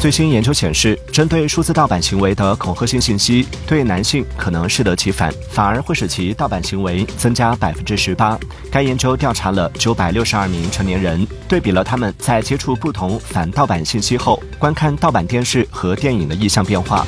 最新研究显示针对数字盗版行为的恐吓性信息对男性可能适得其反反而会使其盗版行为增加百分之十八。该研究调查了九百六十二名成年人对比了他们在接触不同反盗版信息后观看盗版电视和电影的意向变化。